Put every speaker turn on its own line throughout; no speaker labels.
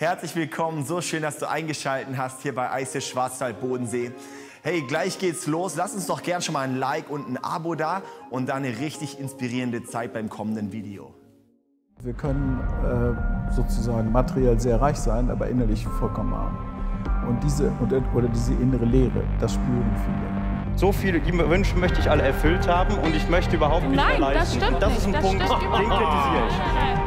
Herzlich willkommen, so schön, dass du eingeschaltet hast hier bei Eis Schwarzwald Bodensee. Hey, gleich geht's los. Lass uns doch gern schon mal ein Like und ein Abo da und dann eine richtig inspirierende Zeit beim kommenden Video.
Wir können äh, sozusagen materiell sehr reich sein, aber innerlich vollkommen arm. Und diese, oder diese innere Leere, das spüren viele.
So viele die Wünsche möchte ich alle erfüllt haben und ich möchte überhaupt nicht
Nein,
mehr
das stimmt
das
nicht.
ist ein
Das
Punkt,
stimmt
den kritisiere ich.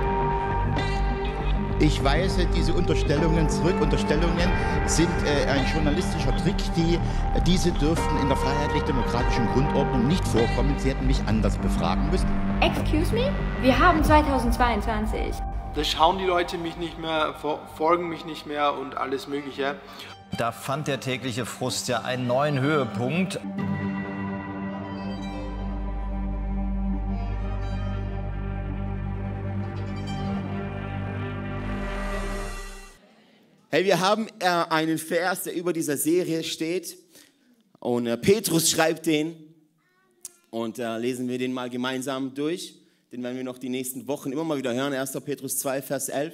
Ich weise diese Unterstellungen zurück. Unterstellungen sind äh, ein journalistischer Trick, die diese dürften in der freiheitlich-demokratischen Grundordnung nicht vorkommen. Sie hätten mich anders befragen müssen.
Excuse me? Wir haben 2022.
Da schauen die Leute mich nicht mehr, fo- folgen mich nicht mehr und alles Mögliche.
Da fand der tägliche Frust ja einen neuen Höhepunkt.
Hey, wir haben äh, einen Vers, der über dieser Serie steht. Und äh, Petrus schreibt den. Und äh, lesen wir den mal gemeinsam durch. Den werden wir noch die nächsten Wochen immer mal wieder hören. 1. Petrus 2, Vers 11.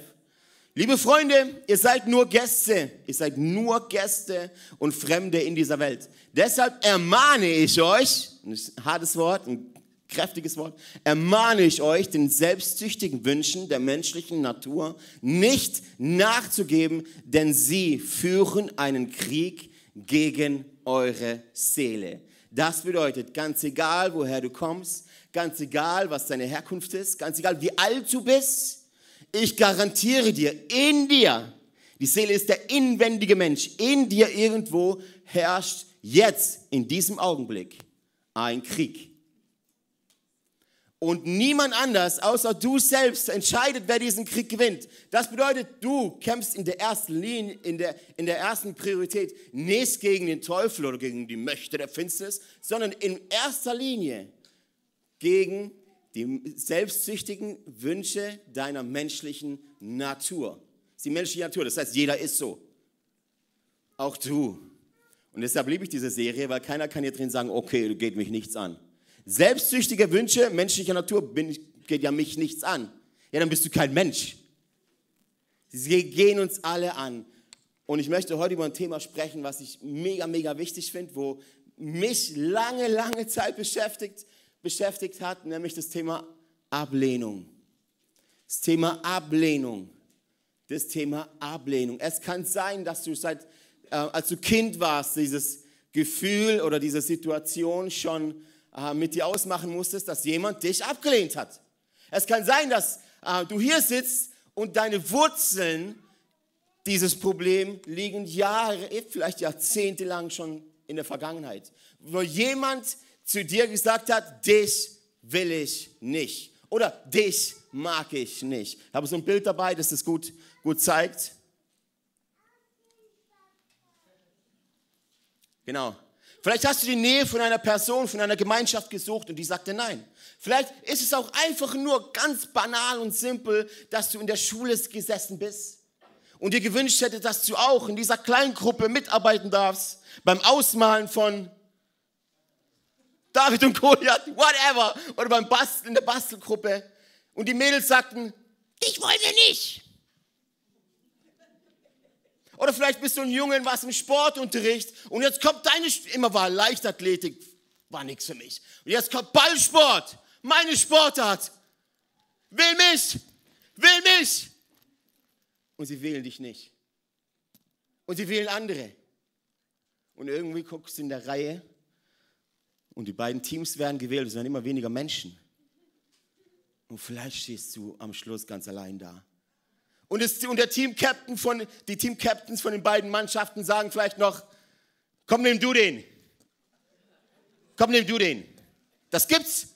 Liebe Freunde, ihr seid nur Gäste. Ihr seid nur Gäste und Fremde in dieser Welt. Deshalb ermahne ich euch, ein hartes Wort, ein kräftiges Wort, ermahne ich euch, den selbstsüchtigen Wünschen der menschlichen Natur nicht nachzugeben, denn sie führen einen Krieg gegen eure Seele. Das bedeutet, ganz egal, woher du kommst, ganz egal, was deine Herkunft ist, ganz egal, wie alt du bist, ich garantiere dir, in dir, die Seele ist der inwendige Mensch, in dir irgendwo herrscht jetzt, in diesem Augenblick, ein Krieg. Und niemand anders außer du selbst entscheidet, wer diesen Krieg gewinnt. Das bedeutet, du kämpfst in der ersten Linie, in der, in der ersten Priorität nicht gegen den Teufel oder gegen die Mächte der Finsternis, sondern in erster Linie gegen die selbstsüchtigen Wünsche deiner menschlichen Natur. Das ist die menschliche Natur, das heißt, jeder ist so. Auch du. Und deshalb liebe ich diese Serie, weil keiner kann hier drin sagen, okay, geht mich nichts an. Selbstsüchtige Wünsche menschlicher Natur bin geht ja mich nichts an. Ja, dann bist du kein Mensch. Sie gehen uns alle an. Und ich möchte heute über ein Thema sprechen, was ich mega, mega wichtig finde, wo mich lange, lange Zeit beschäftigt, beschäftigt hat, nämlich das Thema Ablehnung. Das Thema Ablehnung. Das Thema Ablehnung. Es kann sein, dass du seit, äh, als du Kind warst, dieses Gefühl oder diese Situation schon äh, mit dir ausmachen musstest, dass jemand dich abgelehnt hat. Es kann sein, dass äh, du hier sitzt und deine Wurzeln dieses Problem liegen Jahre, vielleicht Jahrzehnte lang schon in der Vergangenheit, wo jemand zu dir gesagt hat, dich will ich nicht oder dich mag ich nicht. Ich habe so ein Bild dabei, das das gut, gut zeigt. Genau. Vielleicht hast du die Nähe von einer Person, von einer Gemeinschaft gesucht und die sagte nein. Vielleicht ist es auch einfach nur ganz banal und simpel, dass du in der Schule gesessen bist und dir gewünscht hättest, dass du auch in dieser kleinen Gruppe mitarbeiten darfst, beim Ausmalen von David und Goliath, whatever, oder beim Basteln in der Bastelgruppe. Und die Mädels sagten, ich wollte nicht. Oder vielleicht bist du ein Junge warst im Sportunterricht und jetzt kommt deine, immer war Leichtathletik, war nichts für mich. Und jetzt kommt Ballsport, meine Sportart. Will mich, will mich. Und sie wählen dich nicht. Und sie wählen andere. Und irgendwie guckst du in der Reihe und die beiden Teams werden gewählt, es werden immer weniger Menschen. Und vielleicht stehst du am Schluss ganz allein da. Und, es, und der Team-Captain von, die Team-Captains von den beiden Mannschaften sagen vielleicht noch, komm, nimm du den. Komm, nimm du den. Das gibt's.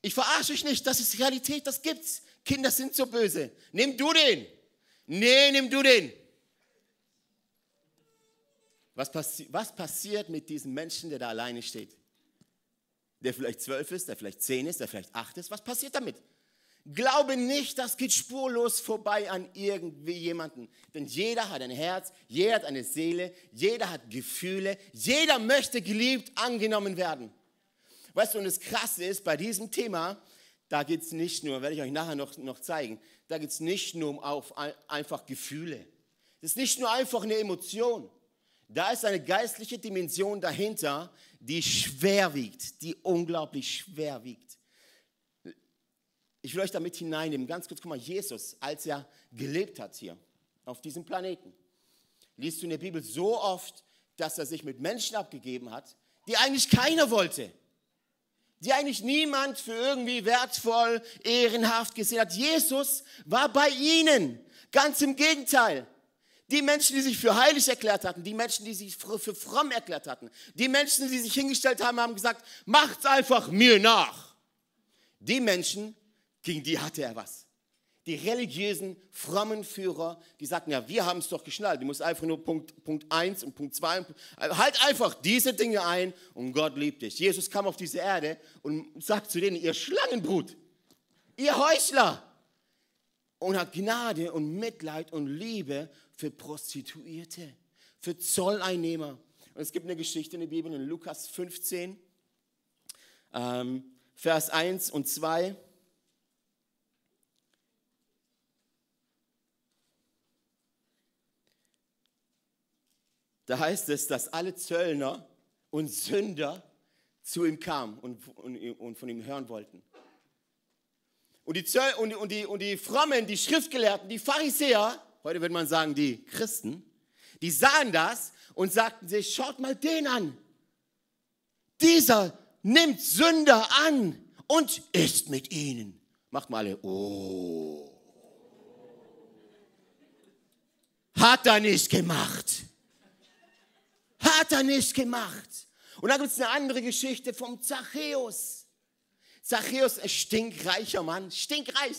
Ich verarsche euch nicht, das ist Realität, das gibt's. Kinder sind so böse. Nimm du den. Nee, nimm du den. Was, passi was passiert mit diesem Menschen, der da alleine steht? Der vielleicht zwölf ist, der vielleicht zehn ist, der vielleicht acht ist. Was passiert damit? Glaube nicht, das geht spurlos vorbei an irgendwie jemanden. Denn jeder hat ein Herz, jeder hat eine Seele, jeder hat Gefühle, jeder möchte geliebt, angenommen werden. Weißt du, und das Krasse ist bei diesem Thema, da geht es nicht nur, werde ich euch nachher noch, noch zeigen, da geht es nicht nur um auf, einfach Gefühle. Es ist nicht nur einfach eine Emotion. Da ist eine geistliche Dimension dahinter, die schwer wiegt, die unglaublich schwer wiegt. Ich will euch damit hineinnehmen, ganz kurz, guck mal, Jesus, als er gelebt hat hier auf diesem Planeten, liest du in der Bibel so oft, dass er sich mit Menschen abgegeben hat, die eigentlich keiner wollte die eigentlich niemand für irgendwie wertvoll, ehrenhaft gesehen hat. Jesus war bei ihnen. Ganz im Gegenteil. Die Menschen, die sich für heilig erklärt hatten, die Menschen, die sich für fromm erklärt hatten, die Menschen, die sich hingestellt haben, haben gesagt, macht's einfach mir nach. Die Menschen, gegen die hatte er was die religiösen, frommen Führer, die sagten, ja, wir haben es doch geschnallt. Du musst einfach nur Punkt, Punkt 1 und Punkt 2. Halt einfach diese Dinge ein und Gott liebt dich. Jesus kam auf diese Erde und sagt zu denen, ihr Schlangenbrut, ihr Heuchler. Und hat Gnade und Mitleid und Liebe für Prostituierte, für Zolleinnehmer. Und es gibt eine Geschichte in der Bibel in Lukas 15, ähm, Vers 1 und 2. da heißt es, dass alle Zöllner und Sünder zu ihm kamen und, und, und von ihm hören wollten. Und die, Zöll, und, und, die, und die Frommen, die Schriftgelehrten, die Pharisäer, heute würde man sagen die Christen, die sahen das und sagten sich, schaut mal den an. Dieser nimmt Sünder an und isst mit ihnen. Macht mal alle, oh. Hat er nicht gemacht. Hat er nicht gemacht. Und dann gibt es eine andere Geschichte vom Zachäus. Zachäus, ein stinkreicher Mann, stinkreich.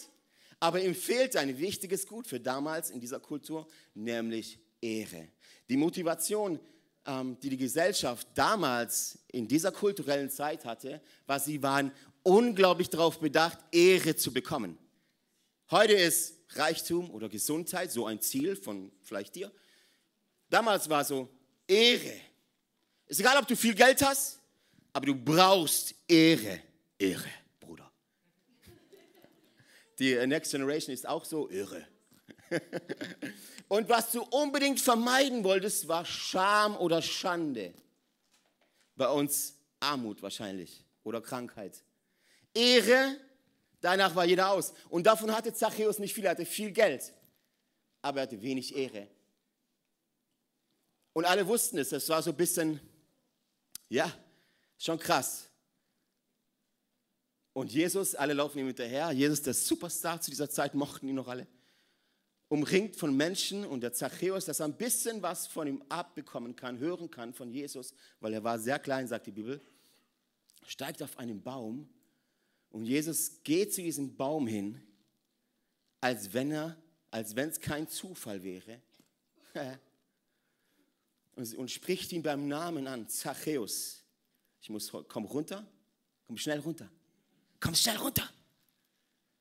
Aber ihm fehlt ein wichtiges Gut für damals in dieser Kultur, nämlich Ehre. Die Motivation, ähm, die die Gesellschaft damals in dieser kulturellen Zeit hatte, war, sie waren unglaublich darauf bedacht, Ehre zu bekommen. Heute ist Reichtum oder Gesundheit so ein Ziel von vielleicht dir. Damals war so, Ehre. Ist egal, ob du viel Geld hast, aber du brauchst Ehre. Ehre, Bruder. Die Next Generation ist auch so irre. Und was du unbedingt vermeiden wolltest, war Scham oder Schande. Bei uns Armut wahrscheinlich oder Krankheit. Ehre, danach war jeder aus. Und davon hatte Zachäus nicht viel, er hatte viel Geld, aber er hatte wenig Ehre. Und alle wussten es. Das war so ein bisschen, ja, schon krass. Und Jesus, alle laufen ihm hinterher. Jesus, der Superstar zu dieser Zeit, mochten ihn noch alle. Umringt von Menschen und der Zachäus, dass er ein bisschen was von ihm abbekommen kann, hören kann von Jesus, weil er war sehr klein, sagt die Bibel, steigt auf einen Baum und Jesus geht zu diesem Baum hin, als wenn er, als wenn es kein Zufall wäre. und, spricht ihn beim Namen an, Zachäus. Ich muss, komm runter, komm schnell runter, komm schnell runter.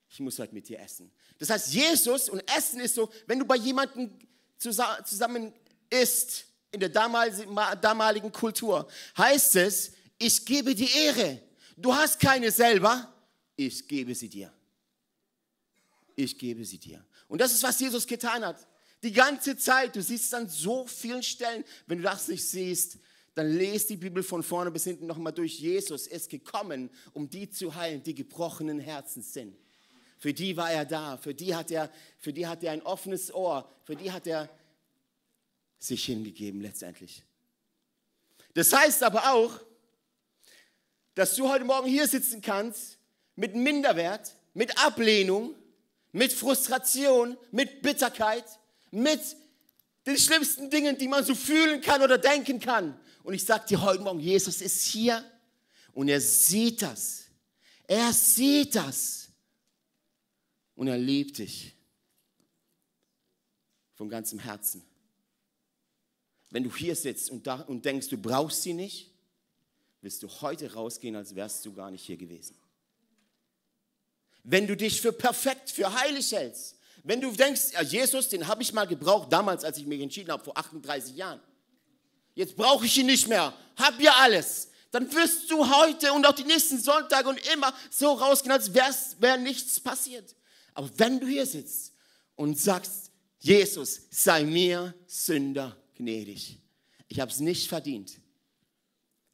Ich muss heute mit dir essen. Das heißt, Jesus und Essen ist so, wenn du bei jemandem zusammen isst, in der damaligen Kultur, heißt es, ich gebe dir Ehre. Du hast keine selber, ich gebe sie dir. Ich gebe sie dir. Und das ist, was Jesus getan hat. Die ganze Zeit. Du siehst es an so vielen Stellen. Wenn du das nicht siehst, dann lest die Bibel von vorne bis hinten nochmal durch. Jesus ist gekommen, um die zu heilen, die gebrochenen Herzen sind. Für die war er da. Für die hat er, für die hat er ein offenes Ohr. Für die hat er sich hingegeben letztendlich. Das heißt aber auch, dass du heute Morgen hier sitzen kannst mit Minderwert, mit Ablehnung, mit Frustration, mit Bitterkeit, mit den schlimmsten Dingen, die man so fühlen kann oder denken kann. Und ich sage dir heute Morgen, Jesus ist hier und er sieht das. Er sieht das. Und er liebt dich von ganzem Herzen. Wenn du hier sitzt und, da, und denkst, du brauchst sie nicht, wirst du heute rausgehen, als wärst du gar nicht hier gewesen. Wenn du dich für perfekt, für heilig hältst, wenn du denkst, ja, Jesus, den habe ich mal gebraucht, damals, als ich mich entschieden habe, vor 38 Jahren. Jetzt brauche ich ihn nicht mehr. Hab ja alles. dann wirst du heute und auch die nächsten Sonntage und immer so rausgehen, als wäre nichts passiert. Aber wenn du hier sitzt und sagst, Jesus, sei mir Sünder gnädig. Ich habe es nicht verdient.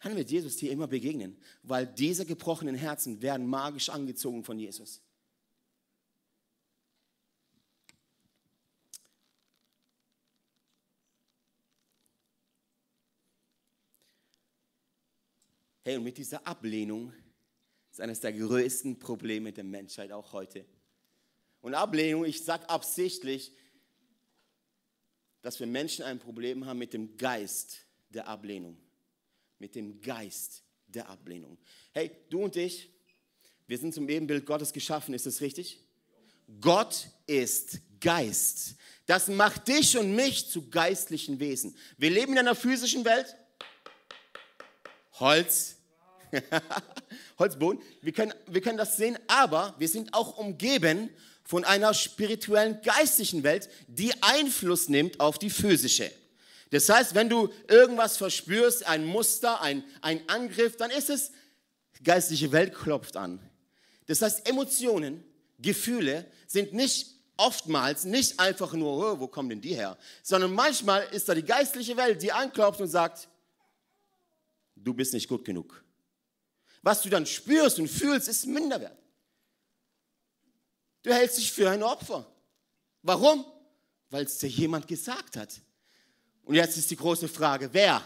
Dann wird Jesus dir immer begegnen, weil diese gebrochenen Herzen werden magisch angezogen von Jesus. Hey, und mit dieser Ablehnung ist eines der größten Probleme der Menschheit auch heute. Und Ablehnung, ich sage absichtlich, dass wir Menschen ein Problem haben mit dem Geist der Ablehnung. Mit dem Geist der Ablehnung. Hey, du und ich, wir sind zum Ebenbild Gottes geschaffen, ist das richtig? Gott ist Geist. Das macht dich und mich zu geistlichen Wesen. Wir leben in einer physischen Welt. Holz. Holzboden. Wir können, wir können das sehen, aber wir sind auch umgeben von einer spirituellen, geistlichen Welt, die Einfluss nimmt auf die physische. Das heißt, wenn du irgendwas verspürst, ein Muster, ein, ein Angriff, dann ist es, geistliche Welt klopft an. Das heißt, Emotionen, Gefühle sind nicht oftmals nicht einfach nur, oh, wo kommen denn die her, sondern manchmal ist da die geistliche Welt, die anklopft und sagt, du bist nicht gut genug. Was du dann spürst und fühlst, ist Minderwert. Du hältst dich für ein Opfer. Warum? Weil es dir jemand gesagt hat. Und jetzt ist die große Frage, wer?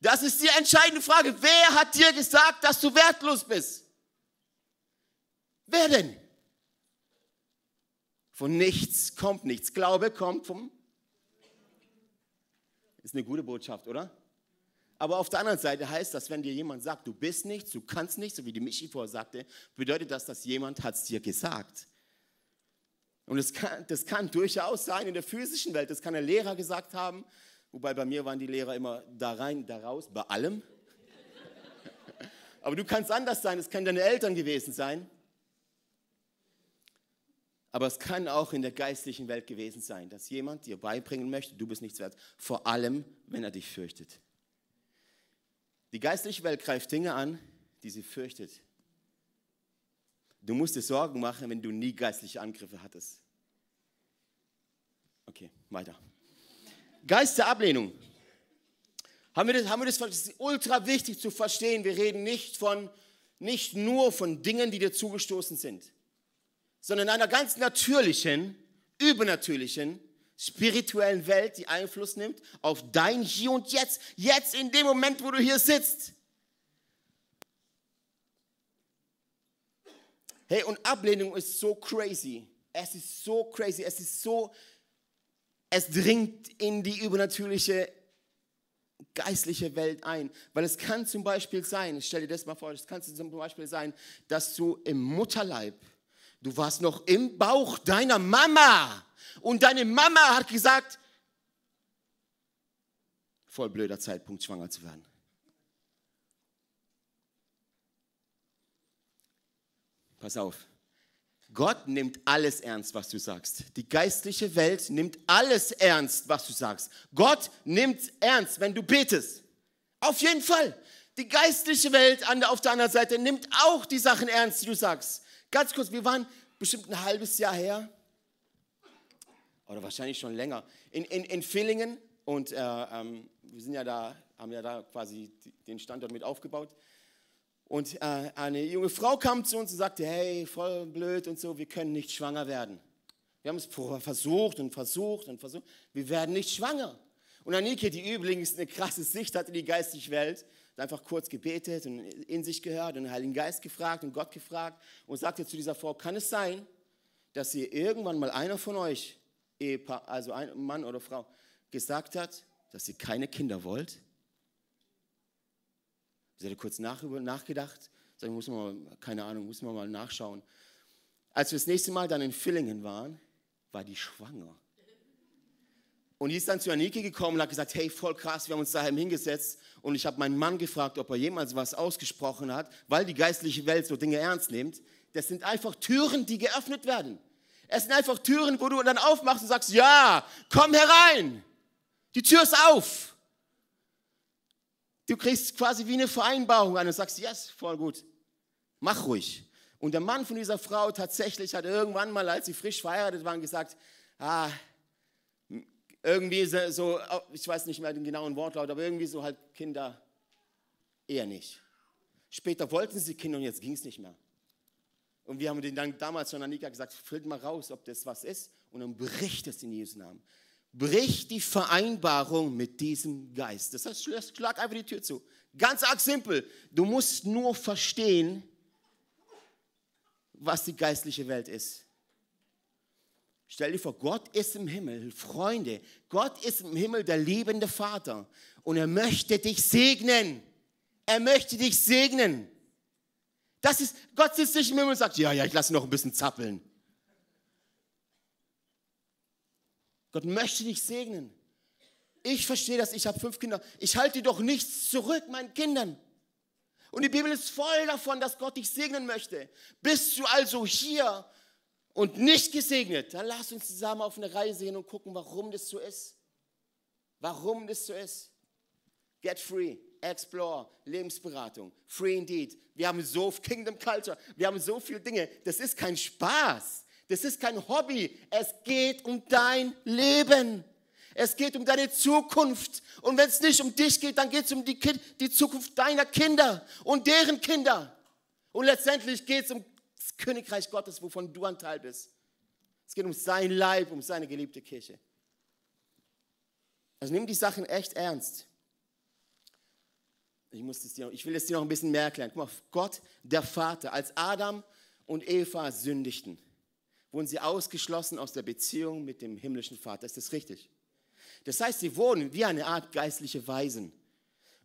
Das ist die entscheidende Frage. Wer hat dir gesagt, dass du wertlos bist? Wer denn? Von nichts kommt nichts. Glaube kommt vom... Ist eine gute Botschaft, oder? Aber auf der anderen Seite heißt das, wenn dir jemand sagt, du bist nichts, du kannst nichts, so wie die Michi vorher sagte, bedeutet das, dass jemand hat es dir gesagt. Und das kann, das kann durchaus sein in der physischen Welt, das kann der Lehrer gesagt haben, wobei bei mir waren die Lehrer immer da rein, da raus, bei allem. Aber du kannst anders sein, es können deine Eltern gewesen sein. Aber es kann auch in der geistlichen Welt gewesen sein, dass jemand dir beibringen möchte, du bist nichts wert, vor allem, wenn er dich fürchtet. Die geistliche Welt greift Dinge an, die sie fürchtet. Du musst dir Sorgen machen, wenn du nie geistliche Angriffe hattest. Okay, weiter. Geist der Ablehnung. Haben wir das, haben wir das, das ist ultra wichtig zu verstehen. Wir reden nicht, von, nicht nur von Dingen, die dir zugestoßen sind, sondern einer ganz natürlichen, übernatürlichen spirituellen Welt, die Einfluss nimmt auf dein Hier und Jetzt, jetzt in dem Moment, wo du hier sitzt. Hey, und Ablehnung ist so crazy. Es ist so crazy. Es ist so, es dringt in die übernatürliche geistliche Welt ein. Weil es kann zum Beispiel sein, stell dir das mal vor, es kann zum Beispiel sein, dass du im Mutterleib, du warst noch im Bauch deiner Mama und deine Mama hat gesagt, voll blöder Zeitpunkt, schwanger zu werden. Pass auf. Gott nimmt alles ernst, was du sagst. Die geistliche Welt nimmt alles ernst, was du sagst. Gott nimmt ernst, wenn du betest. Auf jeden Fall. Die geistliche Welt auf der anderen Seite nimmt auch die Sachen ernst, die du sagst. Ganz kurz, wir waren bestimmt ein halbes Jahr her oder wahrscheinlich schon länger, in, in, in Villingen und äh, ähm, wir sind ja da, haben ja da quasi den Standort mit aufgebaut. Und äh, eine junge Frau kam zu uns und sagte, hey, voll blöd und so, wir können nicht schwanger werden. Wir haben es versucht und versucht und versucht, wir werden nicht schwanger. Und Anike, die übrigens eine krasse Sicht hat in die geistige Welt, einfach kurz gebetet und in sich gehört und den Heiligen Geist gefragt und Gott gefragt und sagte zu dieser Frau, kann es sein, dass ihr irgendwann mal einer von euch Ehepaar, also ein Mann oder Frau, gesagt hat, dass ihr keine Kinder wollt? Sie hatte kurz nach, nachgedacht, sagen, muss man mal, keine Ahnung, muss man mal nachschauen. Als wir das nächste Mal dann in Villingen waren, war die schwanger. Und die ist dann zu Anike gekommen und hat gesagt, hey, voll krass, wir haben uns daheim hingesetzt und ich habe meinen Mann gefragt, ob er jemals was ausgesprochen hat, weil die geistliche Welt so Dinge ernst nimmt. Das sind einfach Türen, die geöffnet werden. Es sind einfach Türen, wo du dann aufmachst und sagst, ja, komm herein. Die Tür ist auf. Du kriegst quasi wie eine Vereinbarung an und sagst, yes, voll gut, mach ruhig. Und der Mann von dieser Frau tatsächlich hat irgendwann mal, als sie frisch verheiratet waren, gesagt, ah, irgendwie so, ich weiß nicht mehr den genauen Wortlaut, aber irgendwie so halt Kinder eher nicht. Später wollten sie Kinder und jetzt ging es nicht mehr. Und wir haben den dann damals schon an Nika gesagt, füllt mal raus, ob das was ist. Und dann bricht es in Jesu Namen. Brich die Vereinbarung mit diesem Geist. Das heißt, schlag einfach die Tür zu. Ganz arg simpel. Du musst nur verstehen, was die geistliche Welt ist. Stell dir vor, Gott ist im Himmel, Freunde, Gott ist im Himmel der liebende Vater und er möchte dich segnen. Er möchte dich segnen. Das ist, Gott sitzt nicht im Himmel und sagt, ja, ja, ich lasse noch ein bisschen zappeln. Gott möchte dich segnen. Ich verstehe das, ich habe fünf Kinder. Ich halte doch nichts zurück meinen Kindern. Und die Bibel ist voll davon, dass Gott dich segnen möchte. Bist du also hier und nicht gesegnet, dann lass uns zusammen auf eine Reise gehen und gucken, warum das so ist. Warum das so ist. Get free, explore, Lebensberatung, free indeed. Wir haben so Kingdom Culture, wir haben so viele Dinge. Das ist kein Spaß, das ist kein Hobby. Es geht um dein Leben. Es geht um deine Zukunft. Und wenn es nicht um dich geht, dann geht es um die, die Zukunft deiner Kinder und deren Kinder. Und letztendlich geht es um das Königreich Gottes, wovon du ein Teil bist. Es geht um sein Leib, um seine geliebte Kirche. Also nimm die Sachen echt ernst. Ich, muss das dir, ich will es dir noch ein bisschen mehr erklären. Guck mal, Gott, der Vater, als Adam und Eva sündigten, wurden sie ausgeschlossen aus der Beziehung mit dem himmlischen Vater. Ist das richtig? Das heißt, sie wurden wie eine Art geistliche Weisen.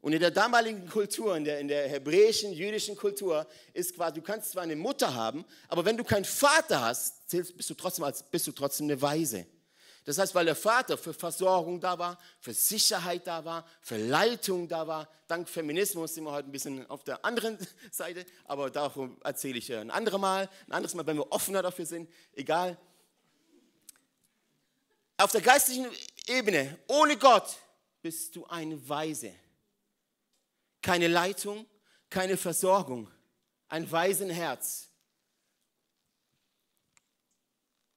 Und in der damaligen Kultur, in der, in der hebräischen, jüdischen Kultur, ist quasi, du kannst zwar eine Mutter haben, aber wenn du keinen Vater hast, bist du trotzdem, als, bist du trotzdem eine Weise. Das heißt, weil der Vater für Versorgung da war, für Sicherheit da war, für Leitung da war. Dank Feminismus sind wir heute ein bisschen auf der anderen Seite, aber davon erzähle ich ein anderes Mal, ein anderes Mal, wenn wir offener dafür sind. Egal. Auf der geistlichen Ebene, ohne Gott, bist du eine Weise keine Leitung, keine Versorgung, ein Waisenherz.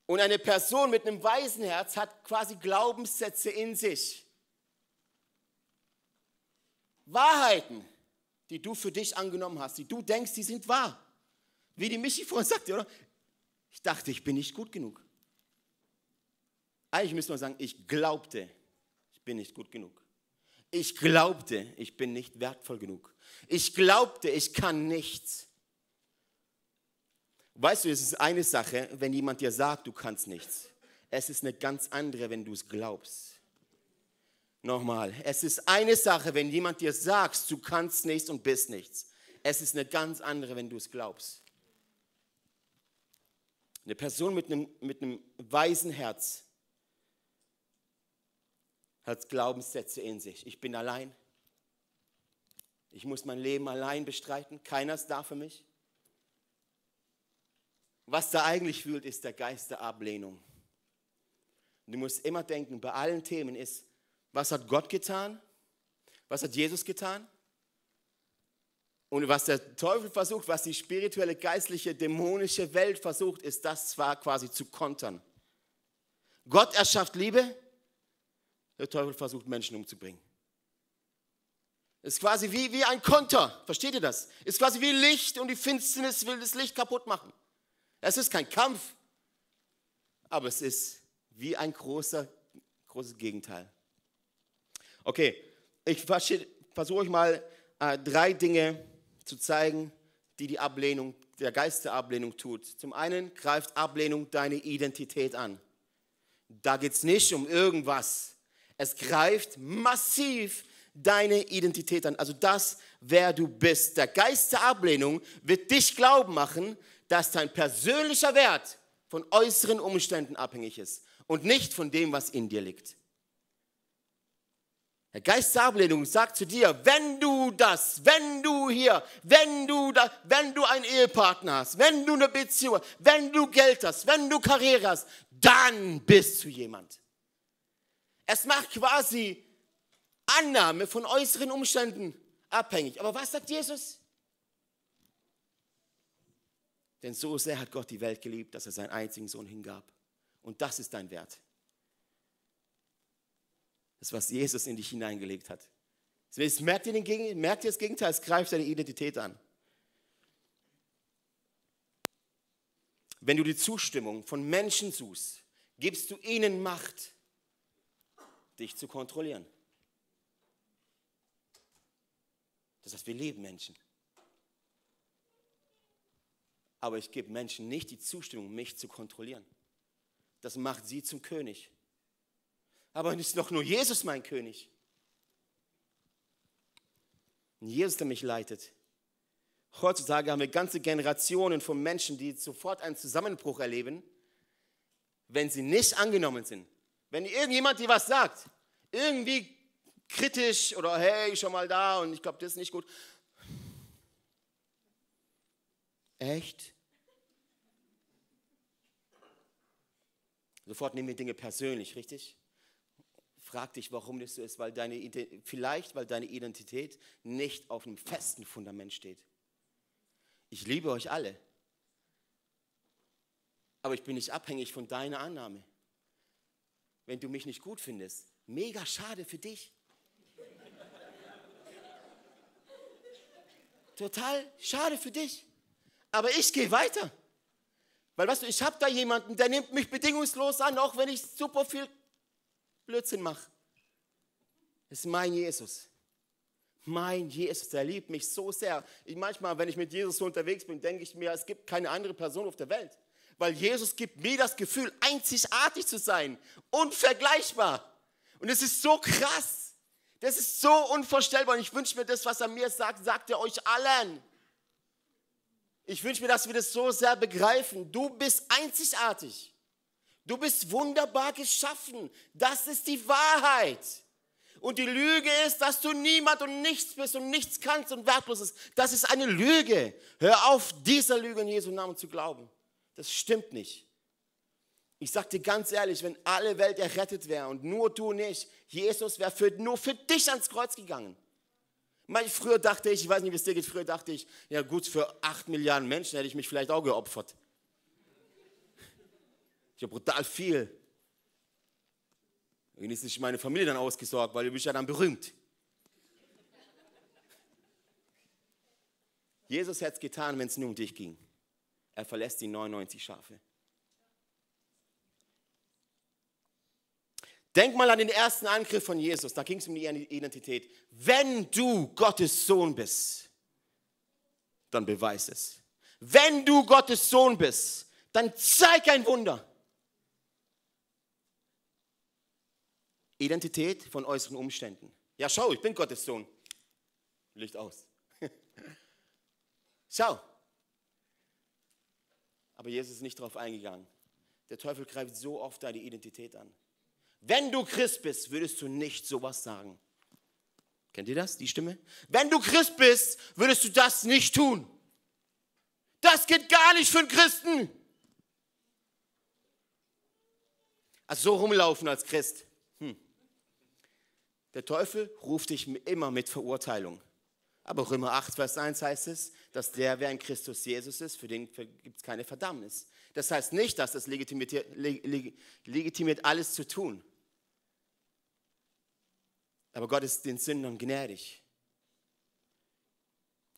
Und eine Person mit einem Waisenherz hat quasi Glaubenssätze in sich. Wahrheiten, die du für dich angenommen hast, die du denkst, die sind wahr. Wie die Michi vorhin sagte, oder? Ich dachte, ich bin nicht gut genug. Eigentlich müsste man sagen, ich glaubte, ich bin nicht gut genug. Ich glaubte, ich bin nicht wertvoll genug. Ich glaubte, ich kann nichts. Weißt du, es ist eine Sache, wenn jemand dir sagt, du kannst nichts. Es ist eine ganz andere, wenn du es glaubst. Nochmal, es ist eine Sache, wenn jemand dir sagt, du kannst nichts und bist nichts. Es ist eine ganz andere, wenn du es glaubst. Eine Person mit einem, mit einem weisen Herz hat Glaubenssätze in sich. Ich bin allein. Ich muss mein Leben allein bestreiten. Keiner ist da für mich. Was da eigentlich fühlt, ist der Geist der Ablehnung. du musst immer denken, bei allen Themen ist, was hat Gott getan? Was hat Jesus getan? Und was der Teufel versucht, was die spirituelle, geistliche, dämonische Welt versucht, ist das zwar quasi zu kontern. Gott erschafft Liebe, der Teufel versucht, Menschen umzubringen. Es ist quasi wie, wie ein Konter. Versteht ihr das? Es ist quasi wie Licht und die Finsternis will das Licht kaputt machen. Es ist kein Kampf, aber es ist wie ein großer, großes Gegenteil. Okay, ich versuche euch mal äh, drei Dinge zu zeigen, die die Ablehnung, der Geist der Ablehnung tut. Zum einen greift Ablehnung deine Identität an. Da geht es nicht um irgendwas, es greift massiv deine Identität an, also das, wer du bist. Der Geist der Ablehnung wird dich glauben machen, dass dein persönlicher Wert von äußeren Umständen abhängig ist und nicht von dem, was in dir liegt. Der Geist der Ablehnung sagt zu dir, wenn du das, wenn du hier, wenn du da, wenn du einen Ehepartner hast, wenn du eine Beziehung wenn du Geld hast, wenn du Karriere hast, dann bist du jemand. Es macht quasi Annahme von äußeren Umständen. abhängig. Aber was sagt Jesus? Denn so sehr hat Gott die Welt geliebt, dass er seinen einzigen Sohn hingab. Und das ist dein Wert. Das, was Jesus in dich hineingelegt hat. Merkt ihr, den, merkt ihr das Gegenteil? Es greift deine Identität an. Wenn du die Zustimmung von Menschen suchst, gibst du ihnen Macht, dich zu kontrollieren. Das heißt, wir lieben Menschen. Aber ich gebe Menschen nicht die Zustimmung, mich zu kontrollieren. Das macht sie zum König. Aber ist doch nur Jesus mein König. Und Jesus, der mich leitet. Heutzutage haben wir ganze Generationen von Menschen, die sofort einen Zusammenbruch erleben, wenn sie nicht angenommen sind. Wenn irgendjemand dir was sagt, irgendwie kritisch oder hey, schon mal da und ich glaube, das ist nicht gut. Echt? Sofort nehmen wir Dinge persönlich, richtig? Frag dich, warum das so ist, weil deine, vielleicht weil deine Identität nicht auf einem festen Fundament steht. Ich liebe euch alle, aber ich bin nicht abhängig von deiner Annahme. Wenn du mich nicht gut findest, mega schade für dich. Total schade für dich. Aber ich gehe weiter. Weil weißt du, ich habe da jemanden, der nimmt mich bedingungslos an, auch wenn ich super viel Blödsinn mache. Das ist mein Jesus. Mein Jesus, der liebt mich so sehr. Ich, manchmal, wenn ich mit Jesus so unterwegs bin, denke ich mir, es gibt keine andere Person auf der Welt. Weil Jesus gibt mir das Gefühl, einzigartig zu sein, unvergleichbar. Und es ist so krass. Das ist so unvorstellbar. Und ich wünsche mir das, was er mir sagt, sagt er euch allen. Ich wünsche mir, dass wir das so sehr begreifen. Du bist einzigartig. Du bist wunderbar geschaffen. Das ist die Wahrheit. Und die Lüge ist, dass du niemand und nichts bist und nichts kannst und wertlos ist. Das ist eine Lüge. Hör auf, dieser Lüge in Jesu Namen zu glauben. Das stimmt nicht. Ich sage dir ganz ehrlich, wenn alle Welt errettet wäre und nur du nicht, Jesus wäre für, nur für dich ans Kreuz gegangen. Mal, früher dachte ich, ich weiß nicht, wie es dir geht, früher dachte ich, ja gut, für acht Milliarden Menschen hätte ich mich vielleicht auch geopfert. Ich habe brutal viel. Wenigstens ist meine Familie dann ausgesorgt, weil du bist ja dann berühmt. Jesus hätte es getan, wenn es nur um dich ging. Er verlässt die 99 Schafe. Denk mal an den ersten Angriff von Jesus, da ging es um die Identität. Wenn du Gottes Sohn bist, dann beweis es. Wenn du Gottes Sohn bist, dann zeig ein Wunder. Identität von äußeren Umständen. Ja, schau, ich bin Gottes Sohn. Licht aus. schau. Aber Jesus ist nicht darauf eingegangen. Der Teufel greift so oft deine Identität an. Wenn du Christ bist, würdest du nicht sowas sagen. Kennt ihr das, die Stimme? Wenn du Christ bist, würdest du das nicht tun. Das geht gar nicht für einen Christen. Also so rumlaufen als Christ. Hm. Der Teufel ruft dich immer mit Verurteilung. Aber Römer 8, Vers 1 heißt es, dass der, wer in Christus Jesus ist, für den gibt es keine Verdammnis. Das heißt nicht, dass das legitimiert, legitimiert alles zu tun. Aber Gott ist den Sündern gnädig.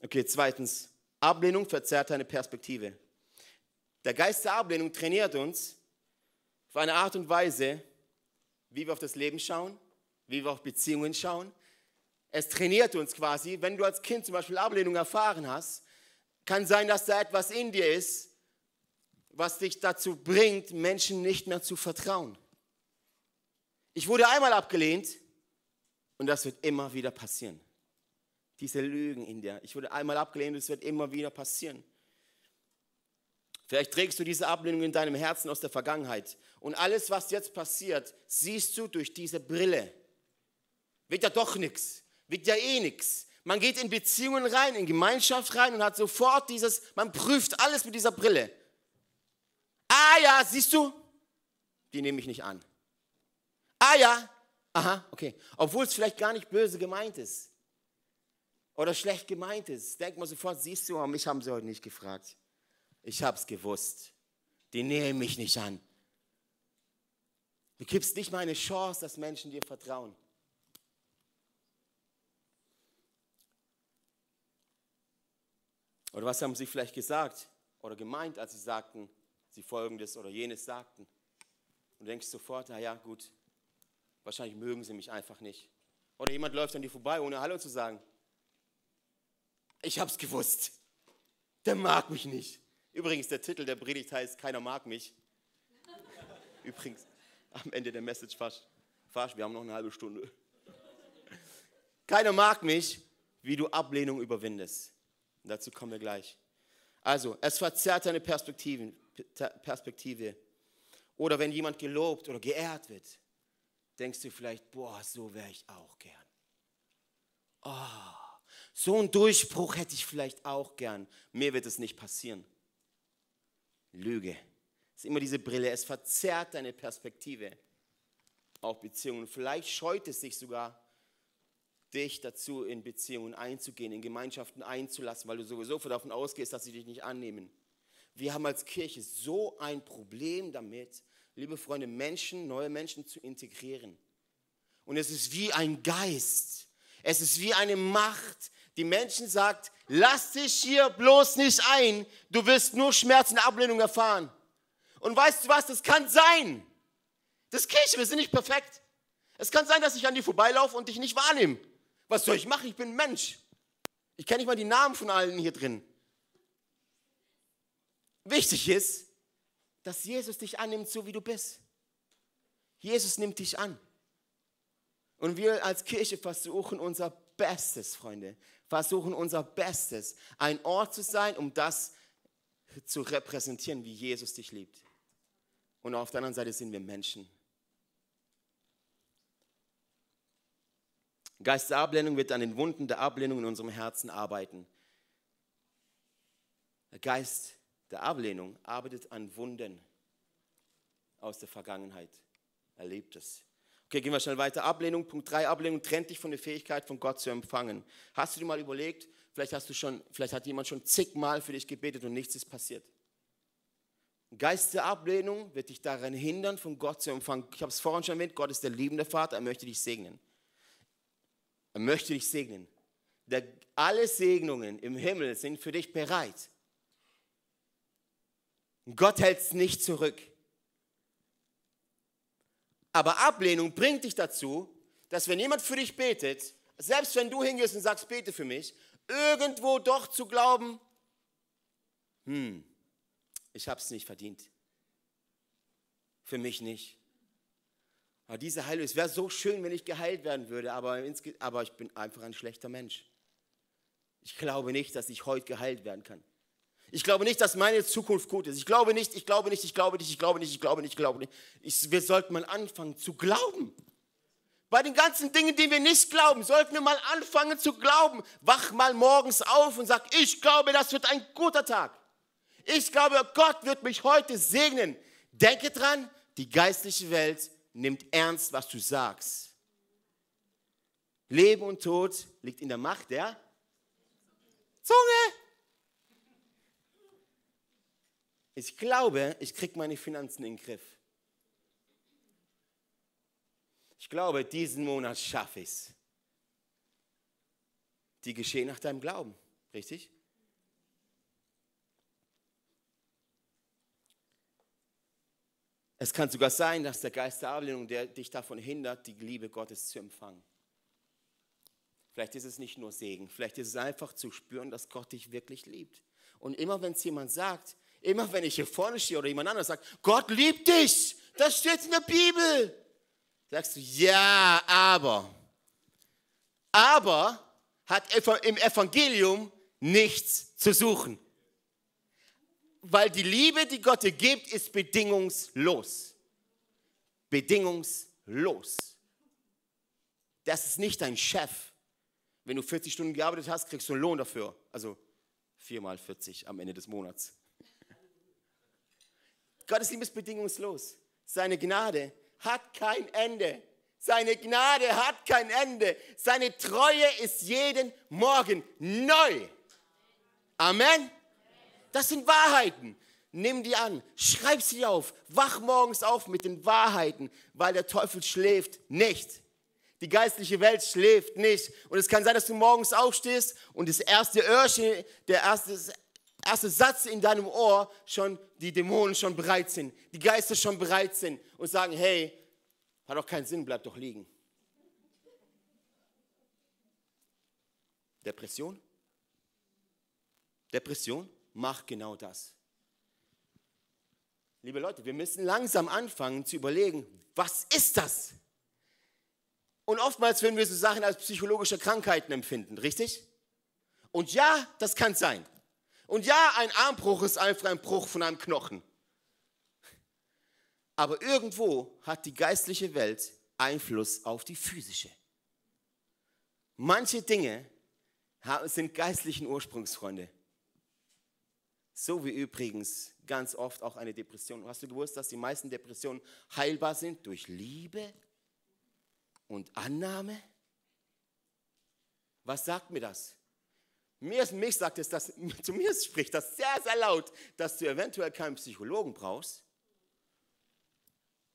Okay, zweitens, Ablehnung verzerrt deine Perspektive. Der Geist der Ablehnung trainiert uns auf eine Art und Weise, wie wir auf das Leben schauen, wie wir auf Beziehungen schauen. Es trainiert uns quasi, wenn du als Kind zum Beispiel Ablehnung erfahren hast, kann sein, dass da etwas in dir ist, was dich dazu bringt, Menschen nicht mehr zu vertrauen. Ich wurde einmal abgelehnt und das wird immer wieder passieren. Diese Lügen in dir. Ich wurde einmal abgelehnt und es wird immer wieder passieren. Vielleicht trägst du diese Ablehnung in deinem Herzen aus der Vergangenheit. Und alles, was jetzt passiert, siehst du durch diese Brille. Wird ja doch nichts. Wird ja eh nichts. Man geht in Beziehungen rein, in Gemeinschaft rein und hat sofort dieses, man prüft alles mit dieser Brille. Ah ja, siehst du? Die nehme ich nicht an. Ah ja, Aha, okay. Obwohl es vielleicht gar nicht böse gemeint ist. oder schlecht gemeint ist, denkt man sofort, siehst du, mich haben sie heute nicht gefragt. Ich habe es gewusst. Die nehmen mich nicht an. Du gibst nicht mal eine Chance, dass Menschen dir vertrauen. Oder was haben sie vielleicht gesagt oder gemeint, als sie sagten, sie folgendes oder jenes sagten? Und du denkst sofort, na ja, gut, wahrscheinlich mögen sie mich einfach nicht. Oder jemand läuft an dir vorbei, ohne Hallo zu sagen. Ich hab's gewusst. Der mag mich nicht. Übrigens, der Titel der Predigt heißt Keiner mag mich. Übrigens, am Ende der Message fast. Fast, wir haben noch eine halbe Stunde. Keiner mag mich, wie du Ablehnung überwindest. Dazu kommen wir gleich. Also, es verzerrt deine Perspektive. Perspektive. Oder wenn jemand gelobt oder geehrt wird, denkst du vielleicht, boah, so wäre ich auch gern. Oh, so einen Durchbruch hätte ich vielleicht auch gern. Mir wird es nicht passieren. Lüge. Es ist immer diese Brille. Es verzerrt deine Perspektive auf Beziehungen. Vielleicht scheut es sich sogar, dich dazu, in Beziehungen einzugehen, in Gemeinschaften einzulassen, weil du sowieso davon ausgehst, dass sie dich nicht annehmen. Wir haben als Kirche so ein Problem damit, liebe Freunde, Menschen, neue Menschen zu integrieren. Und es ist wie ein Geist. Es ist wie eine Macht, die Menschen sagt, lass dich hier bloß nicht ein, du wirst nur Schmerz und Ablehnung erfahren. Und weißt du was, das kann sein. Das ist Kirche, wir sind nicht perfekt. Es kann sein, dass ich an dir vorbeilaufe und dich nicht wahrnehme. Was soll ich machen? Ich bin Mensch. Ich kenne nicht mal die Namen von allen hier drin. Wichtig ist, dass Jesus dich annimmt, so wie du bist. Jesus nimmt dich an. Und wir als Kirche versuchen unser Bestes, Freunde, versuchen unser Bestes, ein Ort zu sein, um das zu repräsentieren, wie Jesus dich liebt. Und auf der anderen Seite sind wir Menschen. Geist der Ablehnung wird an den Wunden der Ablehnung in unserem Herzen arbeiten. Der Geist der Ablehnung arbeitet an Wunden aus der Vergangenheit. Erlebt es. Okay, gehen wir schnell weiter. Ablehnung, Punkt 3, Ablehnung trennt dich von der Fähigkeit, von Gott zu empfangen. Hast du dir mal überlegt, vielleicht hast du schon, vielleicht hat jemand schon zigmal für dich gebetet und nichts ist passiert. Geist der Ablehnung wird dich daran hindern, von Gott zu empfangen. Ich habe es vorhin schon erwähnt, Gott ist der liebende Vater, er möchte dich segnen. Er möchte dich segnen. Alle Segnungen im Himmel sind für dich bereit. Gott hält es nicht zurück. Aber Ablehnung bringt dich dazu, dass wenn jemand für dich betet, selbst wenn du hingehst und sagst, bete für mich, irgendwo doch zu glauben, hm, ich habe es nicht verdient. Für mich nicht. Aber diese Heilung, es wäre so schön, wenn ich geheilt werden würde, aber, aber ich bin einfach ein schlechter Mensch. Ich glaube nicht, dass ich heute geheilt werden kann. Ich glaube nicht, dass meine Zukunft gut ist. Ich glaube nicht, ich glaube nicht, ich glaube nicht, ich glaube nicht, ich glaube nicht, ich glaube nicht. Ich, wir sollten mal anfangen zu glauben. Bei den ganzen Dingen, die wir nicht glauben, sollten wir mal anfangen zu glauben. Wach mal morgens auf und sag, ich glaube, das wird ein guter Tag. Ich glaube, Gott wird mich heute segnen. Denke dran, die geistliche Welt nimmt ernst, was du sagst. Leben und Tod liegt in der Macht der Zunge. Ich glaube, ich kriege meine Finanzen in den Griff. Ich glaube, diesen Monat schaffe ich es. Die geschehen nach deinem Glauben, richtig? Es kann sogar sein, dass der Geist der Ablehnung, der dich davon hindert, die Liebe Gottes zu empfangen. Vielleicht ist es nicht nur Segen, vielleicht ist es einfach zu spüren, dass Gott dich wirklich liebt. Und immer wenn es jemand sagt, immer wenn ich hier vorne stehe oder jemand anderes sagt, Gott liebt dich, das steht in der Bibel, sagst du, ja, aber. Aber hat im Evangelium nichts zu suchen weil die Liebe, die Gott dir gibt, ist bedingungslos. Bedingungslos. Das ist nicht dein Chef. Wenn du 40 Stunden gearbeitet hast, kriegst du einen Lohn dafür. Also 4 mal 40 am Ende des Monats. Gottes Liebe ist bedingungslos. Seine Gnade hat kein Ende. Seine Gnade hat kein Ende. Seine Treue ist jeden Morgen neu. Amen. Das sind Wahrheiten. Nimm die an, schreib sie auf, wach morgens auf mit den Wahrheiten, weil der Teufel schläft nicht. Die geistliche Welt schläft nicht. Und es kann sein, dass du morgens aufstehst und das erste Öhrchen, der erste, erste Satz in deinem Ohr schon, die Dämonen schon bereit sind, die Geister schon bereit sind und sagen, hey, hat doch keinen Sinn, bleib doch liegen. Depression? Depression macht genau das. Liebe Leute, wir müssen langsam anfangen zu überlegen, was ist das? Und oftmals würden wir so Sachen als psychologische Krankheiten empfinden, richtig? Und ja, das kann sein. Und ja, ein Armbruch ist einfach ein Bruch von einem Knochen. Aber irgendwo hat die geistliche Welt Einfluss auf die physische. Manche Dinge sind geistlichen Ursprungsfreunde. So wie übrigens ganz oft auch eine Depression. Hast du gewusst, dass die meisten Depressionen heilbar sind durch Liebe und Annahme? Was sagt mir das? Mir, mich sagt es, dass, zu mir spricht das sehr, sehr laut, dass du eventuell keinen Psychologen brauchst,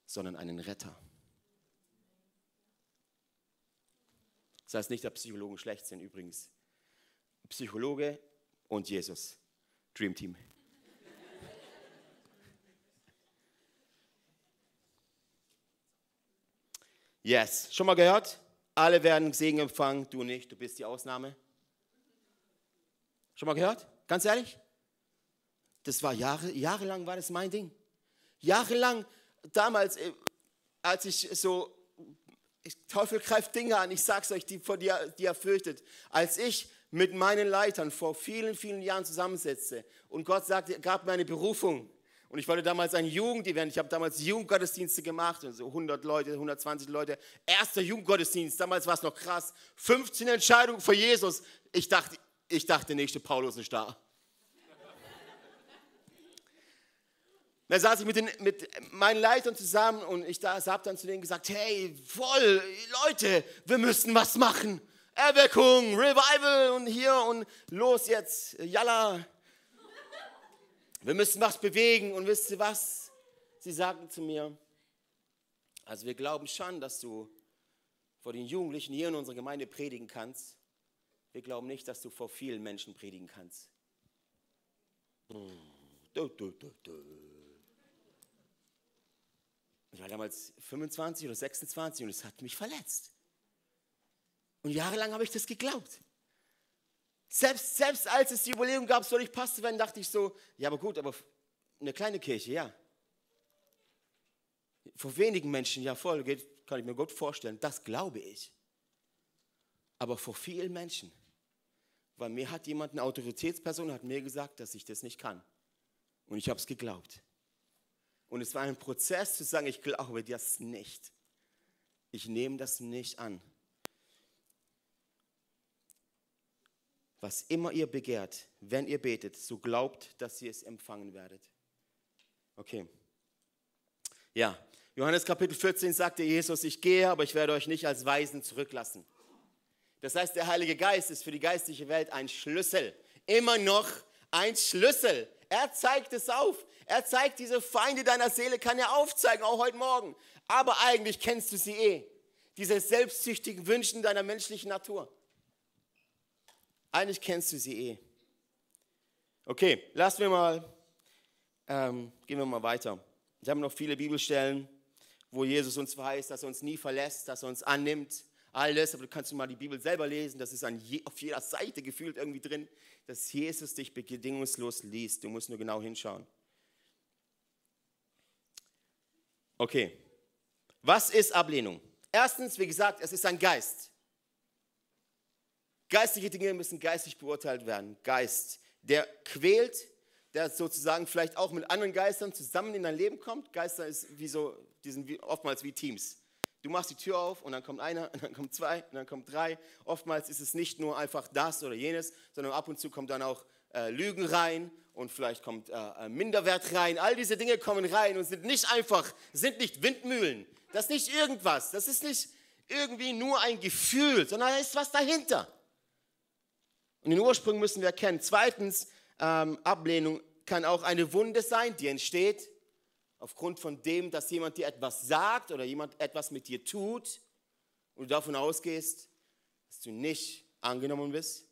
sondern einen Retter. Das heißt nicht, dass Psychologen schlecht sind übrigens. Psychologe und Jesus. Dream Team. Yes. Schon mal gehört? Alle werden Segen empfangen, du nicht, du bist die Ausnahme. Schon mal gehört? Ganz ehrlich? Das war Jahre, jahrelang war das mein Ding. Jahrelang, damals, äh, als ich so, Teufel greift Dinge an, ich sag's euch, die, vor die, die er fürchtet. Als ich mit meinen Leitern vor vielen, vielen Jahren zusammensetzte und Gott sagte, gab mir eine Berufung. Und ich wollte damals ein Jugendevent, ich habe damals Jugendgottesdienste gemacht, so 100 Leute, 120 Leute. Erster Jugendgottesdienst, damals war es noch krass. 15 Entscheidungen für Jesus. Ich dachte, ich dachte, der nächste Paulus ist da. Da saß ich mit, den, mit meinen Leitern zusammen und ich habe dann zu denen gesagt, hey, voll, Leute, wir müssen was machen. Erweckung, Revival und hier und los jetzt, yalla. Wir müssen was bewegen und wisst ihr was? Sie sagten zu mir, also wir glauben schon, dass du vor den Jugendlichen hier in unserer Gemeinde predigen kannst. Wir glauben nicht, dass du vor vielen Menschen predigen kannst. Ich war damals 25 oder 26 und es hat mich verletzt. Und jahrelang habe ich das geglaubt. Selbst, selbst als es die Überlegung gab, soll ich Pastor werden, dachte ich so, ja, aber gut, aber eine kleine Kirche, ja. Vor wenigen Menschen, ja voll, geht, kann ich mir gut vorstellen, das glaube ich. Aber vor vielen Menschen, weil mir hat jemand, eine Autoritätsperson, hat mir gesagt, dass ich das nicht kann. Und ich habe es geglaubt. Und es war ein Prozess zu sagen, ich glaube das nicht. Ich nehme das nicht an. Was immer ihr begehrt, wenn ihr betet, so glaubt, dass ihr es empfangen werdet. Okay. Ja, Johannes Kapitel 14 sagte Jesus, ich gehe, aber ich werde euch nicht als Weisen zurücklassen. Das heißt, der Heilige Geist ist für die geistliche Welt ein Schlüssel. Immer noch ein Schlüssel. Er zeigt es auf. Er zeigt diese Feinde deiner Seele, kann er aufzeigen, auch heute Morgen. Aber eigentlich kennst du sie eh. Diese selbstsüchtigen Wünschen deiner menschlichen Natur. Eigentlich kennst du sie eh. Okay, lassen wir mal, ähm, gehen wir mal weiter. Ich habe noch viele Bibelstellen, wo Jesus uns verheißt, dass er uns nie verlässt, dass er uns annimmt. Alles, aber du kannst mal die Bibel selber lesen, das ist je, auf jeder Seite gefühlt irgendwie drin, dass Jesus dich bedingungslos liest. Du musst nur genau hinschauen. Okay, was ist Ablehnung? Erstens, wie gesagt, es ist ein Geist. Geistliche Dinge müssen geistig beurteilt werden. Geist, der quält, der sozusagen vielleicht auch mit anderen Geistern zusammen in dein Leben kommt. Geister ist wie so, die sind wie, oftmals wie Teams. Du machst die Tür auf und dann kommt einer, und dann kommt zwei, und dann kommt drei. Oftmals ist es nicht nur einfach das oder jenes, sondern ab und zu kommt dann auch äh, Lügen rein und vielleicht kommt äh, äh Minderwert rein. All diese Dinge kommen rein und sind nicht einfach, sind nicht Windmühlen. Das ist nicht irgendwas. Das ist nicht, irgendwie nur ein Gefühl, sondern da ist was dahinter. Und den Ursprung müssen wir erkennen. Zweitens, ähm, Ablehnung kann auch eine Wunde sein, die entsteht aufgrund von dem, dass jemand dir etwas sagt oder jemand etwas mit dir tut und du davon ausgehst, dass du nicht angenommen bist.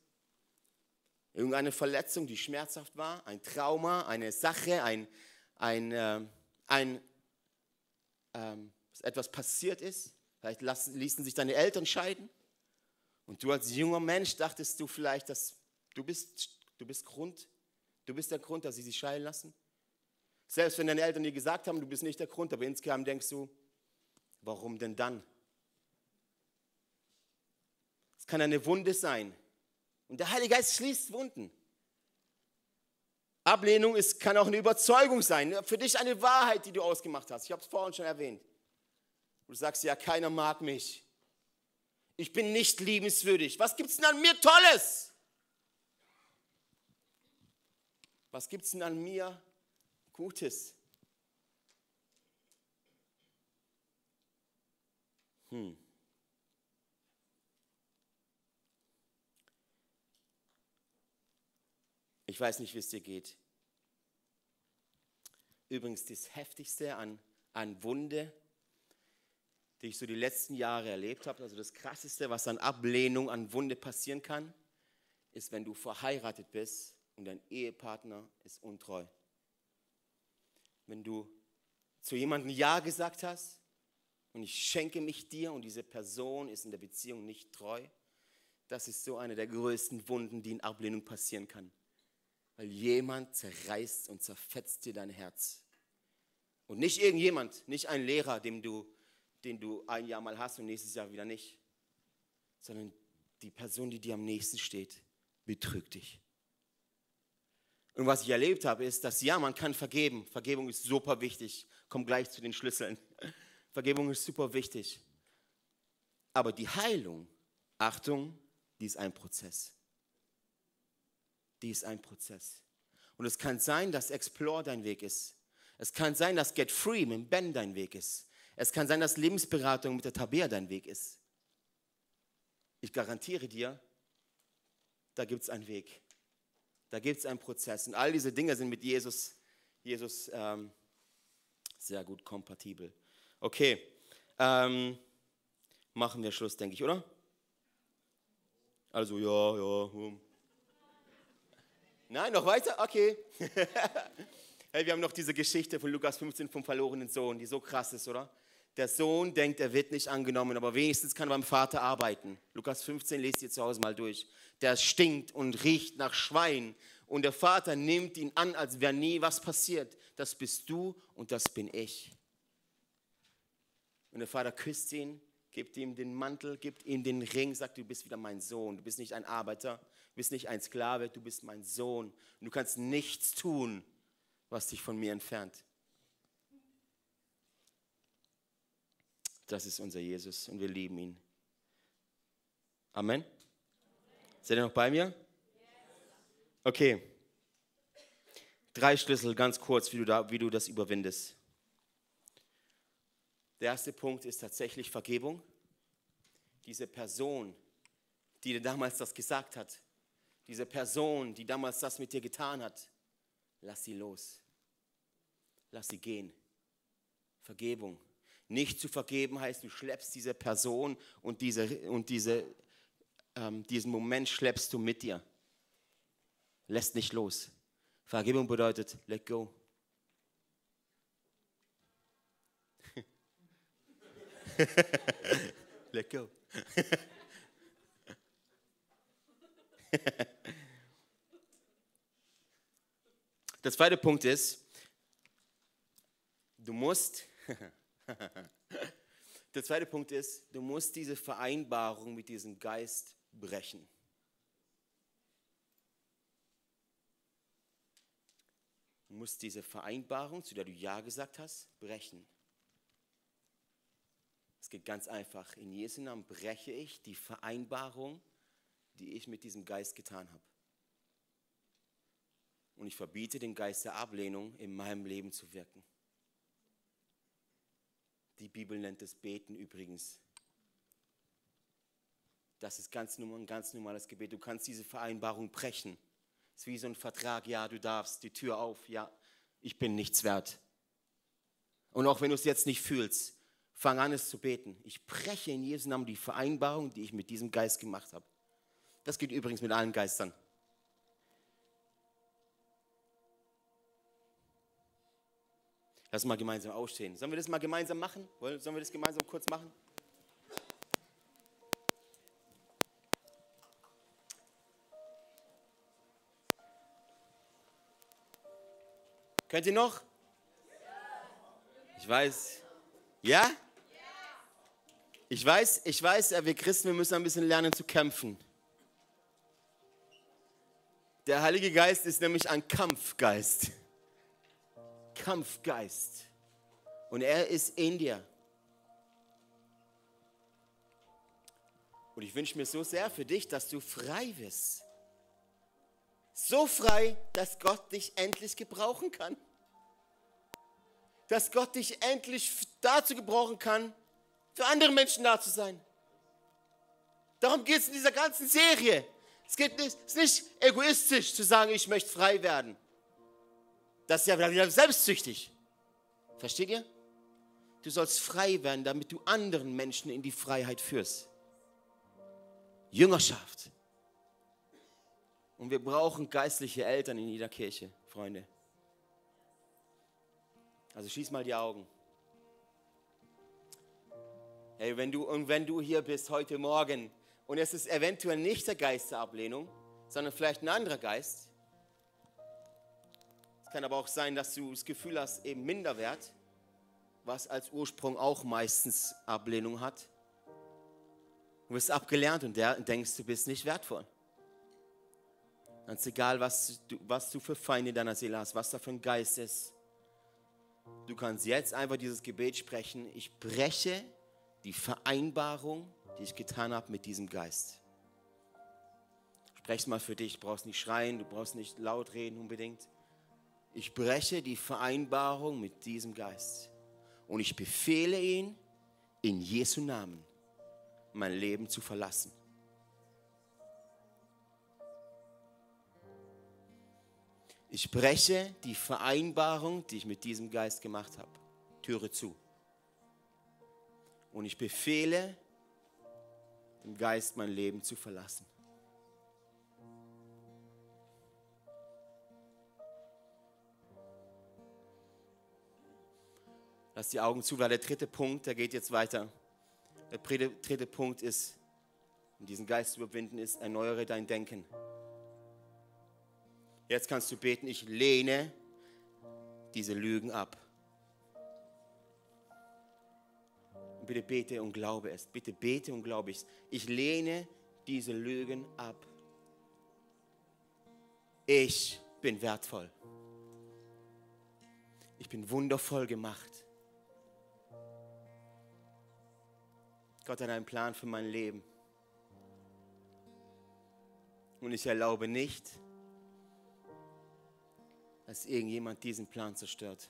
Irgendeine Verletzung, die schmerzhaft war, ein Trauma, eine Sache, ein, ein, äh, ein ähm, etwas passiert ist. Vielleicht lassen, ließen sich deine Eltern scheiden. Und du als junger Mensch dachtest du vielleicht, dass du bist, du bist Grund, du bist der Grund, dass sie sich scheiden lassen. Selbst wenn deine Eltern dir gesagt haben, du bist nicht der Grund, aber insgesamt denkst du, warum denn dann? Es kann eine Wunde sein. Und der Heilige Geist schließt Wunden. Ablehnung ist, kann auch eine Überzeugung sein. Für dich eine Wahrheit, die du ausgemacht hast. Ich habe es vorhin schon erwähnt. Du sagst ja, keiner mag mich. Ich bin nicht liebenswürdig. Was gibt es denn an mir Tolles? Was gibt es denn an mir Gutes. Hm. Ich weiß nicht, wie es dir geht. Übrigens, das Heftigste an, an Wunde, die ich so die letzten Jahre erlebt habe, also das Krasseste, was an Ablehnung, an Wunde passieren kann, ist, wenn du verheiratet bist und dein Ehepartner ist untreu wenn du zu jemandem Ja gesagt hast und ich schenke mich dir und diese Person ist in der Beziehung nicht treu, das ist so eine der größten Wunden, die in Ablehnung passieren kann. Weil jemand zerreißt und zerfetzt dir dein Herz. Und nicht irgendjemand, nicht ein Lehrer, dem du, den du ein Jahr mal hast und nächstes Jahr wieder nicht, sondern die Person, die dir am nächsten steht, betrügt dich. Und was ich erlebt habe, ist, dass ja, man kann vergeben. Vergebung ist super wichtig. Komm gleich zu den Schlüsseln. Vergebung ist super wichtig. Aber die Heilung, Achtung, die ist ein Prozess. Die ist ein Prozess. Und es kann sein, dass Explore dein Weg ist. Es kann sein, dass Get Free mit Ben dein Weg ist. Es kann sein, dass Lebensberatung mit der Tabea dein Weg ist. Ich garantiere dir, da gibt es einen Weg. Da gibt es einen Prozess. Und all diese Dinge sind mit Jesus, Jesus ähm, sehr gut kompatibel. Okay, ähm, machen wir Schluss, denke ich, oder? Also ja, ja. Hm. Nein, noch weiter? Okay. hey, wir haben noch diese Geschichte von Lukas 15 vom verlorenen Sohn, die so krass ist, oder? Der Sohn denkt, er wird nicht angenommen, aber wenigstens kann er beim Vater arbeiten. Lukas 15 lest ihr zu Hause mal durch. Der stinkt und riecht nach Schwein. Und der Vater nimmt ihn an, als wäre nie was passiert. Das bist du und das bin ich. Und der Vater küsst ihn, gibt ihm den Mantel, gibt ihm den Ring, sagt, du bist wieder mein Sohn. Du bist nicht ein Arbeiter, du bist nicht ein Sklave, du bist mein Sohn. Und du kannst nichts tun, was dich von mir entfernt. Das ist unser Jesus und wir lieben ihn. Amen. Seid ihr noch bei mir? Okay. Drei Schlüssel, ganz kurz, wie du, da, wie du das überwindest. Der erste Punkt ist tatsächlich Vergebung. Diese Person, die dir damals das gesagt hat, diese Person, die damals das mit dir getan hat, lass sie los. Lass sie gehen. Vergebung. Nicht zu vergeben heißt, du schleppst diese Person und, diese, und diese, ähm, diesen Moment schleppst du mit dir. Lässt nicht los. Vergebung bedeutet, let go. let go. Der zweite Punkt ist, du musst Der zweite Punkt ist, du musst diese Vereinbarung mit diesem Geist brechen. Du musst diese Vereinbarung, zu der du Ja gesagt hast, brechen. Es geht ganz einfach. In Jesu Namen breche ich die Vereinbarung, die ich mit diesem Geist getan habe. Und ich verbiete den Geist der Ablehnung in meinem Leben zu wirken. Die Bibel nennt es Beten übrigens. Das ist ganz normal, ein ganz normales Gebet. Du kannst diese Vereinbarung brechen. Es ist wie so ein Vertrag. Ja, du darfst. Die Tür auf. Ja, ich bin nichts wert. Und auch wenn du es jetzt nicht fühlst, fang an, es zu beten. Ich breche in Jesu Namen die Vereinbarung, die ich mit diesem Geist gemacht habe. Das geht übrigens mit allen Geistern. Lass mal gemeinsam aufstehen. Sollen wir das mal gemeinsam machen? Sollen wir das gemeinsam kurz machen? Könnt ihr noch? Ich weiß. Ja? Ich weiß, ich weiß, wir Christen, wir müssen ein bisschen lernen zu kämpfen. Der Heilige Geist ist nämlich ein Kampfgeist. Kampfgeist. Und er ist in dir. Und ich wünsche mir so sehr für dich, dass du frei wirst. So frei, dass Gott dich endlich gebrauchen kann. Dass Gott dich endlich dazu gebrauchen kann, für andere Menschen da zu sein. Darum geht es in dieser ganzen Serie. Es geht nicht, es ist nicht egoistisch zu sagen, ich möchte frei werden. Das ist ja wieder selbstsüchtig. Versteht ihr? Du sollst frei werden, damit du anderen Menschen in die Freiheit führst. Jüngerschaft. Und wir brauchen geistliche Eltern in jeder Kirche, Freunde. Also schieß mal die Augen. Hey, wenn du, und wenn du hier bist heute Morgen und es ist eventuell nicht der Geist der Ablehnung, sondern vielleicht ein anderer Geist, kann aber auch sein, dass du das Gefühl hast, eben Minderwert, was als Ursprung auch meistens Ablehnung hat. Du wirst abgelernt und denkst, du bist nicht wertvoll. Ganz egal, was du, was du für Feinde in deiner Seele hast, was da für ein Geist ist. Du kannst jetzt einfach dieses Gebet sprechen. Ich breche die Vereinbarung, die ich getan habe mit diesem Geist. Sprech mal für dich. Du brauchst nicht schreien, du brauchst nicht laut reden unbedingt. Ich breche die Vereinbarung mit diesem Geist und ich befehle ihn, in Jesu Namen mein Leben zu verlassen. Ich breche die Vereinbarung, die ich mit diesem Geist gemacht habe. Türe zu. Und ich befehle dem Geist mein Leben zu verlassen. Lass die Augen zu, weil der dritte Punkt, der geht jetzt weiter. Der dritte Punkt ist, um diesen Geist zu überwinden, ist, erneuere dein Denken. Jetzt kannst du beten, ich lehne diese Lügen ab. Und bitte bete und glaube es. Bitte bete und glaube es. Ich lehne diese Lügen ab. Ich bin wertvoll. Ich bin wundervoll gemacht. Gott hat einen Plan für mein Leben. Und ich erlaube nicht, dass irgendjemand diesen Plan zerstört.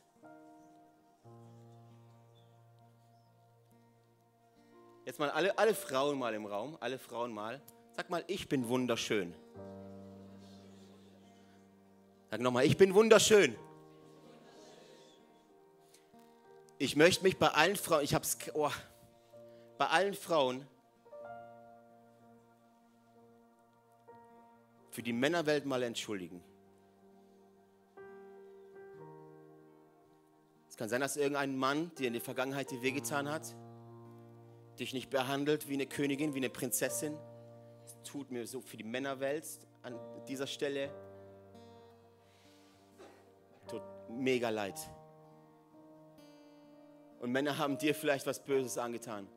Jetzt mal alle, alle Frauen mal im Raum, alle Frauen mal. Sag mal, ich bin wunderschön. Sag nochmal, ich bin wunderschön. Ich möchte mich bei allen Frauen, ich hab's, oh, bei allen Frauen für die Männerwelt mal entschuldigen. Es kann sein, dass irgendein Mann dir in der Vergangenheit dir wehgetan hat, dich nicht behandelt wie eine Königin, wie eine Prinzessin. Es tut mir so für die Männerwelt an dieser Stelle tut mega leid. Und Männer haben dir vielleicht was Böses angetan.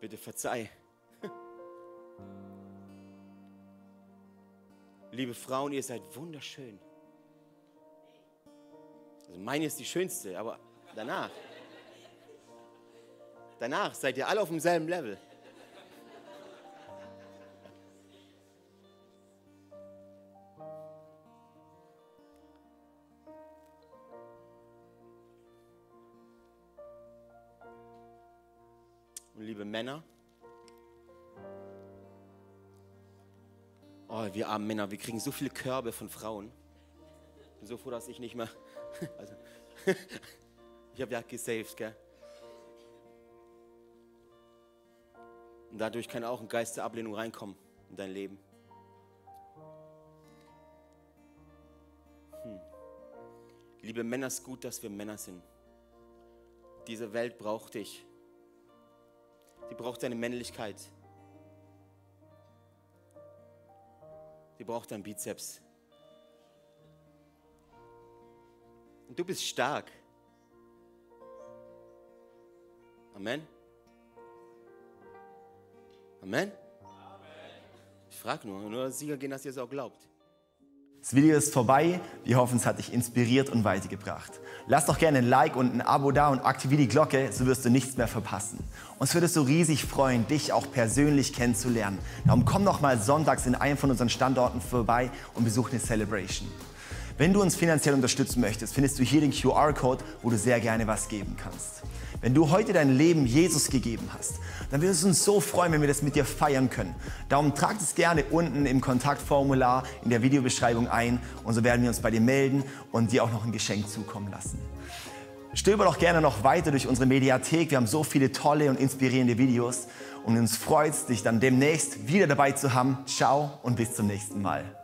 Bitte verzeih. Liebe Frauen, ihr seid wunderschön. Also meine ist die schönste, aber danach. Danach seid ihr alle auf demselben Level. Männer. Oh, wir armen Männer, wir kriegen so viele Körbe von Frauen. Ich bin so froh, dass ich nicht mehr. Also, ich habe ja gesaved, gell? Und dadurch kann auch ein Geist der Ablehnung reinkommen in dein Leben. Hm. Liebe Männer, es ist gut, dass wir Männer sind. Diese Welt braucht dich. Die braucht deine Männlichkeit. Die braucht deinen Bizeps. Und du bist stark. Amen. Amen. Ich frage nur, nur Sieger gehen, dass ihr es auch glaubt.
Das Video ist vorbei. Wir hoffen, es hat dich inspiriert und weitergebracht. Lass doch gerne ein Like und ein Abo da und aktiviere die Glocke, so wirst du nichts mehr verpassen. Uns würde es so riesig freuen, dich auch persönlich kennenzulernen. Darum komm doch mal sonntags in einem von unseren Standorten vorbei und besuch eine Celebration. Wenn du uns finanziell unterstützen möchtest, findest du hier den QR-Code, wo du sehr gerne was geben kannst. Wenn du heute dein Leben Jesus gegeben hast, dann würde es uns so freuen, wenn wir das mit dir feiern können. Darum trag es gerne unten im Kontaktformular in der Videobeschreibung ein und so werden wir uns bei dir melden und dir auch noch ein Geschenk zukommen lassen. Stöber doch gerne noch weiter durch unsere Mediathek. Wir haben so viele tolle und inspirierende Videos und uns freut es, dich dann demnächst wieder dabei zu haben. Ciao und bis zum nächsten Mal.